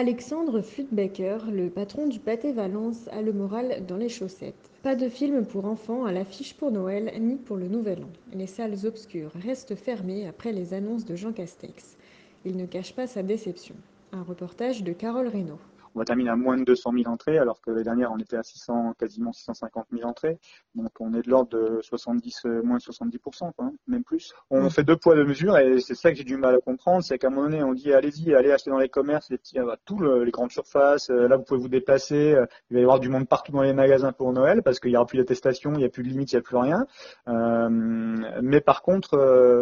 Alexandre Flutbecker, le patron du pâté Valence, a le moral dans les chaussettes. Pas de film pour enfants à l'affiche pour Noël ni pour le Nouvel An. Les salles obscures restent fermées après les annonces de Jean Castex. Il ne cache pas sa déception. Un reportage de Carole Reynaud. On va terminer à moins de 200 000 entrées, alors que l'année dernière, on était à 600, quasiment 650 000 entrées. Donc, on est de l'ordre de 70, euh, moins de 70%, quoi, hein, même plus. On fait deux poids, deux mesures, et c'est ça que j'ai du mal à comprendre, c'est qu'à un moment donné, on dit, allez-y, allez acheter dans les commerces, les petits, euh, tous les grandes surfaces, euh, là, vous pouvez vous déplacer, il va y avoir du monde partout dans les magasins pour Noël, parce qu'il n'y aura plus d'attestation, il n'y a plus de limite, il n'y a plus rien. Euh, mais par contre,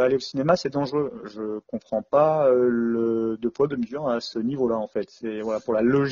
aller au cinéma, c'est dangereux. Je comprends pas le deux poids, deux mesures à ce niveau-là, en fait. C'est, voilà, pour la logique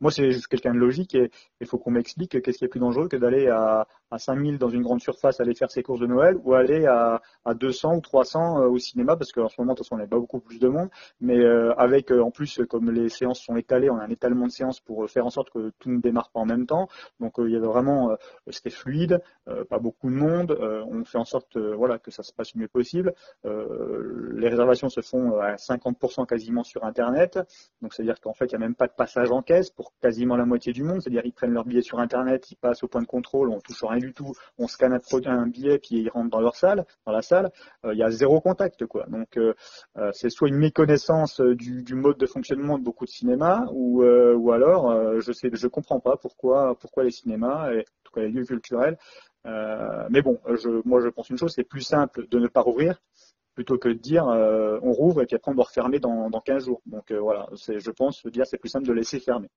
moi, c'est juste quelqu'un de logique et il faut qu'on m'explique qu'est-ce qui est plus dangereux que d'aller à, à 5000 dans une grande surface aller faire ses courses de Noël ou aller à, à 200 ou 300 euh, au cinéma parce qu'en ce moment, de toute façon, on n'a pas beaucoup plus de monde. Mais euh, avec, euh, en plus, comme les séances sont étalées, on a un étalement de séances pour faire en sorte que tout ne démarre pas en même temps. Donc, il y avait vraiment, c'était fluide, pas beaucoup de monde. on fait en sorte voilà, que ça se passe le mieux possible. les réservations se font à 50% quasiment sur Internet. Donc, c'est-à-dire qu'en fait, il n'y a même pas de passage en caisse pour quasiment la moitié du monde. C'est-à-dire ils prennent leur billet sur Internet, ils passent au point de contrôle, on touche rien du tout, on scanne un billet puis ils rentrent dans leur salle, dans la salle. Euh, il y a zéro contact quoi. Donc euh, euh, c'est soit une méconnaissance du, mode de fonctionnement de beaucoup de cinémas ou ou alors je sais je comprends pas pourquoi pourquoi les cinémas et en tout cas les lieux culturels mais bon, je, moi je pense une chose, c'est plus simple de ne pas rouvrir plutôt que de dire on rouvre et puis après on doit refermer dans, dans 15 jours. Donc voilà, je pense dire c'est plus simple de laisser fermer.